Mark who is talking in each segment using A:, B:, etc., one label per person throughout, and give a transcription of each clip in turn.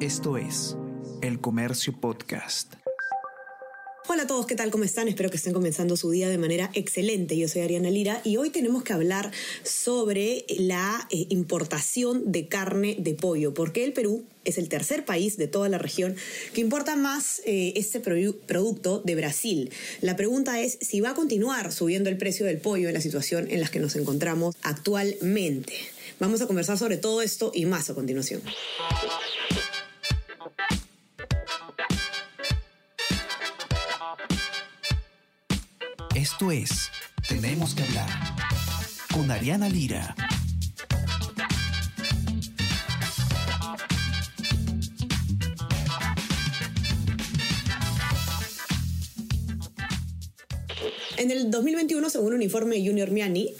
A: Esto es El Comercio Podcast.
B: Hola a todos, ¿qué tal? ¿Cómo están? Espero que estén comenzando su día de manera excelente. Yo soy Ariana Lira y hoy tenemos que hablar sobre la eh, importación de carne de pollo, porque el Perú es el tercer país de toda la región que importa más eh, este producto de Brasil. La pregunta es si va a continuar subiendo el precio del pollo en la situación en la que nos encontramos actualmente. Vamos a conversar sobre todo esto y más a continuación.
A: Esto es Tenemos que hablar con Ariana Lira.
B: En el 2021, según un informe de Junior Miani,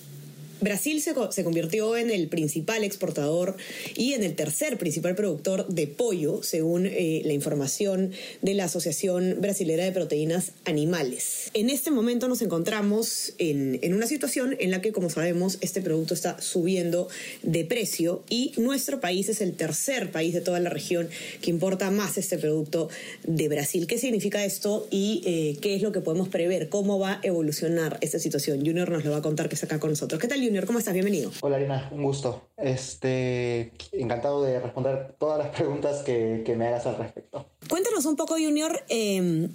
B: Brasil se, se, convirtió en el principal exportador y en el tercer principal productor de pollo, según eh, la información de la Asociación Brasilera de Proteínas Animales. En este momento nos encontramos en, en, una situación en la que, como sabemos, este producto está subiendo de precio y nuestro país es el tercer país de toda la región que importa más este producto de Brasil. ¿Qué significa esto y eh, qué es lo que podemos prever? ¿Cómo va a evolucionar esta situación? Junior nos lo va a contar que está acá con nosotros. ¿Qué tal, Junior? ¿cómo estás? Bienvenido.
C: Hola, Arena, un gusto. Este, encantado de responder todas las preguntas que, que me hagas al respecto.
B: Cuéntanos un poco, Junior, eh,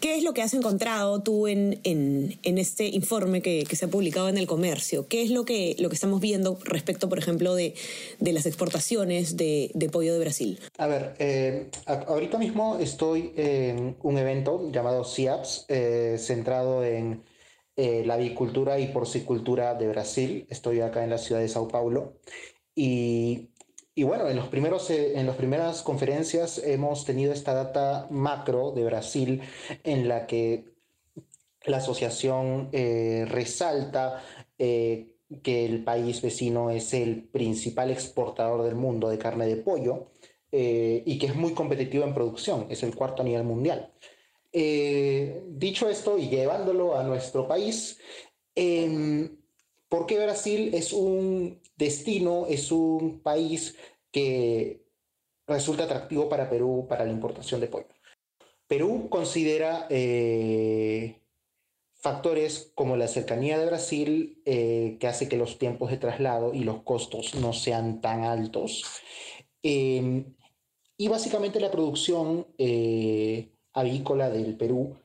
B: ¿qué es lo que has encontrado tú en, en, en este informe que, que, se ha publicado en el comercio? ¿Qué es lo que, lo que estamos viendo respecto, por ejemplo, de, de las exportaciones de, de, pollo de Brasil?
C: A ver, eh, ahorita mismo estoy en un evento llamado CIAPS, eh, centrado en eh, la avicultura y porcicultura de Brasil. Estoy acá en la ciudad de Sao Paulo. Y, bueno, en, los primeros, eh, en las primeras conferencias hemos tenido esta data macro de Brasil en la que la asociación eh, resalta que el país vecino es el principal exportador del mundo de carne de pollo y que es muy competitivo en producción, es el cuarto a nivel mundial. Dicho esto y llevándolo a nuestro país, eh, ¿por qué Brasil es un destino, es un país que resulta atractivo para Perú para la importación de pollo? Perú considera eh, factores como la cercanía de Brasil, eh, que hace que los tiempos de traslado y los costos no sean tan altos. Eh, y básicamente la producción eh, avícola del Perú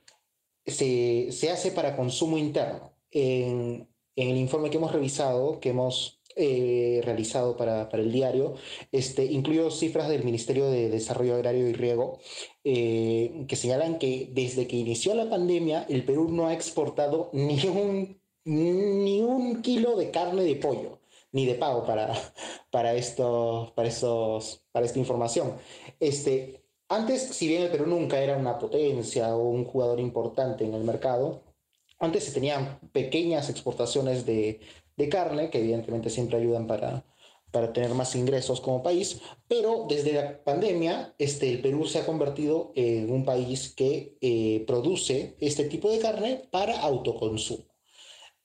C: se, se hace para consumo interno. En, el informe que hemos revisado, que hemos eh, realizado para, para, el diario, este, incluyo cifras del Ministerio de Desarrollo Agrario y Riego eh, que señalan que desde que inició la pandemia el Perú no ha exportado ni un, ni un kilo de carne de pollo ni de pago para, para, esto, para, estos, para esta información. Este, antes, si bien el Perú nunca era una potencia o un jugador importante en el mercado, antes se tenían pequeñas exportaciones de, de carne, que evidentemente siempre ayudan para, para tener más ingresos como país, pero desde la pandemia este, el Perú se ha convertido en un país que eh, produce este tipo de carne para autoconsumo.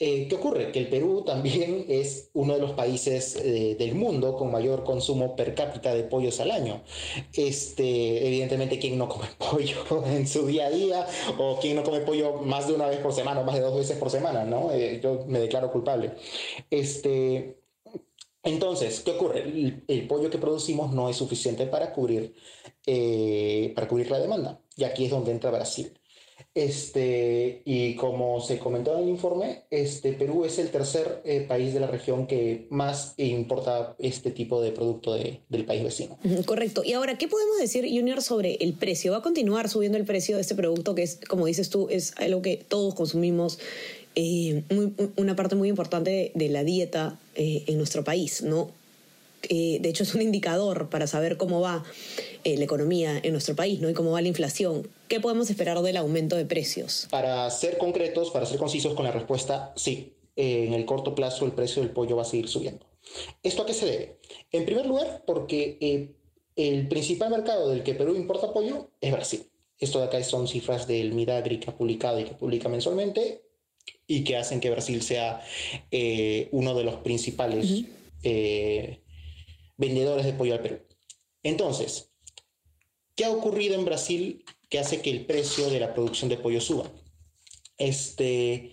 C: Eh, ¿Qué ocurre? Que el Perú también es uno de los países eh, del mundo con mayor consumo per cápita de pollos al año. Este, evidentemente, ¿quién no come pollo en su día a día? ¿O quién no come pollo más de una vez por semana o más de dos veces por semana? ¿no? Eh, yo me declaro culpable. Este, entonces, ¿qué ocurre? El, el, pollo que producimos no es suficiente para cubrir, eh, para cubrir la demanda. Y aquí es donde entra Brasil. Este, y como se comentó en el informe, este, Perú es el tercer eh, país de la región que más importa este tipo de producto de, del país vecino.
B: Correcto. Y ahora, ¿qué podemos decir, Junior, sobre el precio? ¿Va a continuar subiendo el precio de este producto que es, como dices tú, es algo que todos consumimos? Eh, una parte muy importante de, de la dieta eh, en nuestro país, ¿no? Eh, de hecho, es un indicador para saber cómo va eh, la economía en nuestro país ¿no? y cómo va la inflación. ¿Qué podemos esperar del aumento de precios?
C: Para ser concretos, para ser concisos con la respuesta, sí. Eh, en el corto plazo el precio del pollo va a seguir subiendo. ¿Esto a qué se debe? En primer lugar, porque eh, el principal mercado del que Perú importa pollo es Brasil. Esto de acá son cifras del Midagri que ha publicado y que publica mensualmente y que hacen que Brasil sea eh, uno de los principales uh -huh vendedores de pollo al Perú. Entonces, ¿Qué ha ocurrido en Brasil que hace que el precio de la producción de pollo suba? Este,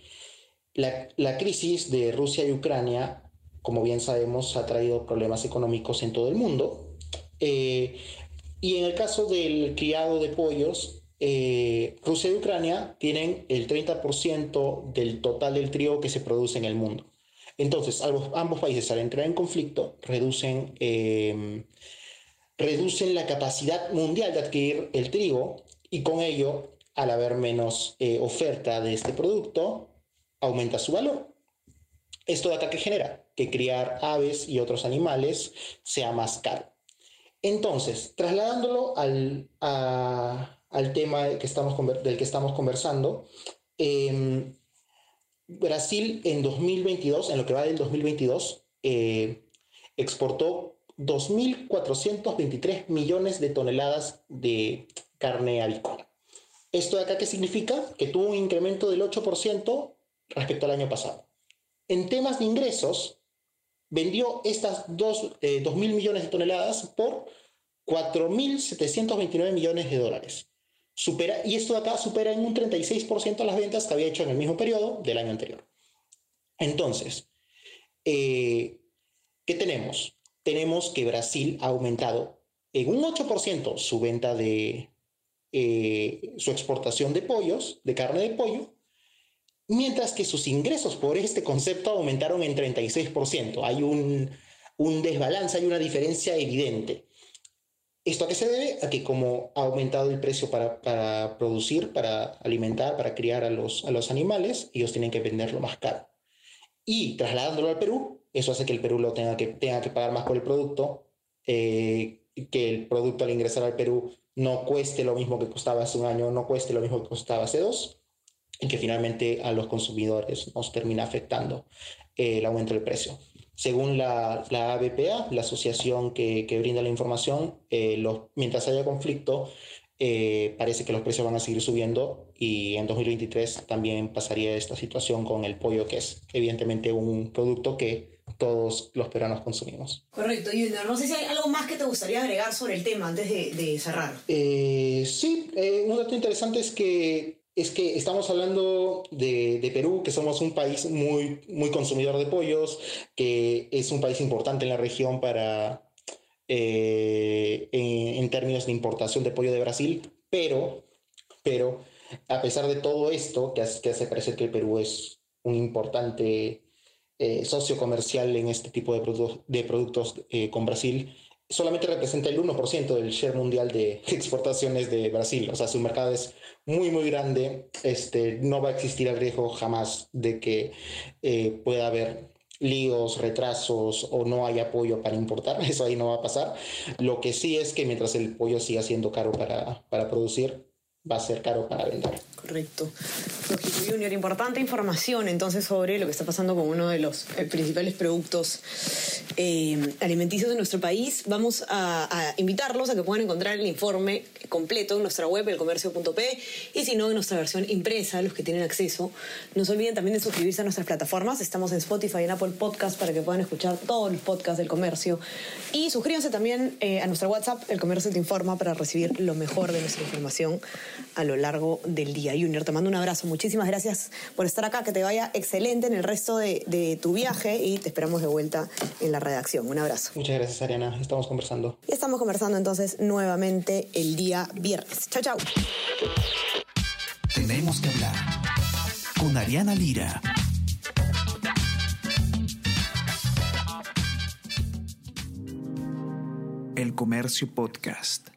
C: la, crisis de Rusia y Ucrania, como bien sabemos, ha traído problemas económicos en todo el mundo. Eh, y en el caso del criado de pollos, eh, Rusia y Ucrania tienen el 30% del total del trigo que se produce en el mundo. Entonces, ambos, países al entrar en conflicto reducen, eh, reducen la capacidad mundial de adquirir el trigo y con ello, al haber menos eh, oferta de este producto, aumenta su valor. ¿Esto acá que genera? Que criar aves y otros animales sea más caro. Entonces, trasladándolo al, al tema que estamos, del que estamos conversando, em, Brasil en 2022, en lo que va del 2022, eh, exportó 2.423 millones de toneladas de carne avícola. ¿Esto de acá qué significa? Que tuvo un incremento del 8% respecto al año pasado. En temas de ingresos, vendió estas 2.000 eh, millones de toneladas por 4.729 millones de dólares. Supera, y esto de acá supera en un 36% las ventas que había hecho en el mismo periodo del año anterior. Entonces, eh, ¿qué tenemos? Tenemos que Brasil ha aumentado en un 8% su venta de eh, su exportación de pollos, de carne de pollo, mientras que sus ingresos por este concepto aumentaron en 36%. Hay un, un desbalance, hay una diferencia evidente. ¿Esto a qué se debe? A que como ha aumentado el precio para, para producir, para alimentar, para criar a los, a los animales, ellos tienen que venderlo más caro. Y trasladándolo al Perú, eso hace que el Perú lo tenga que, tenga que pagar más por el producto, eh, que el producto al ingresar al Perú no cueste lo mismo que costaba hace un año, no cueste lo mismo que costaba hace dos, y que finalmente a los consumidores nos termina afectando eh, el aumento del precio. Según la, la ABPA, la asociación que, que brinda la información, eh, los, mientras haya conflicto, eh, parece que los precios van a seguir subiendo y en 2023 también pasaría esta situación con el pollo, que es evidentemente un producto que todos los peruanos consumimos.
B: Correcto, Junior. No sé si hay algo más que te gustaría agregar sobre el tema antes de, de cerrar.
C: Eh, sí, un dato interesante es que es que estamos hablando de, Perú, que somos un país muy, muy consumidor de pollos, que es un país importante en la región para, eh, en, términos de importación de pollo de Brasil, pero, pero a pesar de todo esto, que hace, que hace parecer que el Perú es un importante eh, socio comercial en este tipo de, de productos eh, con Brasil, solamente representa el 1% del share mundial de exportaciones de Brasil. O sea, su mercado es muy, muy grande. Este, no va a existir el riesgo jamás de que eh, pueda haber líos, retrasos o no haya apoyo para importar. Eso ahí no va a pasar. Lo que sí es que mientras el pollo siga siendo caro para, para producir, va a ser caro para vender.
B: Correcto. Junior, importante información entonces sobre lo que está pasando con uno de los eh, principales productos eh, alimenticios de nuestro país. Vamos a, invitarlos a que puedan encontrar el informe completo en nuestra web, elcomercio.p, y si no, en nuestra versión impresa, los que tienen acceso. No se olviden también de suscribirse a nuestras plataformas. Estamos en Spotify y en Apple Podcast para que puedan escuchar todos los podcasts del comercio. Y suscríbanse también eh, a nuestra WhatsApp, El Comercio te informa, para recibir lo mejor de nuestra información a lo largo del día. Junior, te mando un abrazo. Muchísimas gracias por estar acá. Que te vaya excelente en el resto de, de tu viaje y te esperamos de vuelta en la redacción. Un abrazo.
C: Muchas gracias, Ariana. Estamos conversando.
B: Y estamos conversando entonces nuevamente el día viernes. Chao, chao.
A: Tenemos que hablar con Ariana Lira. El Comercio Podcast.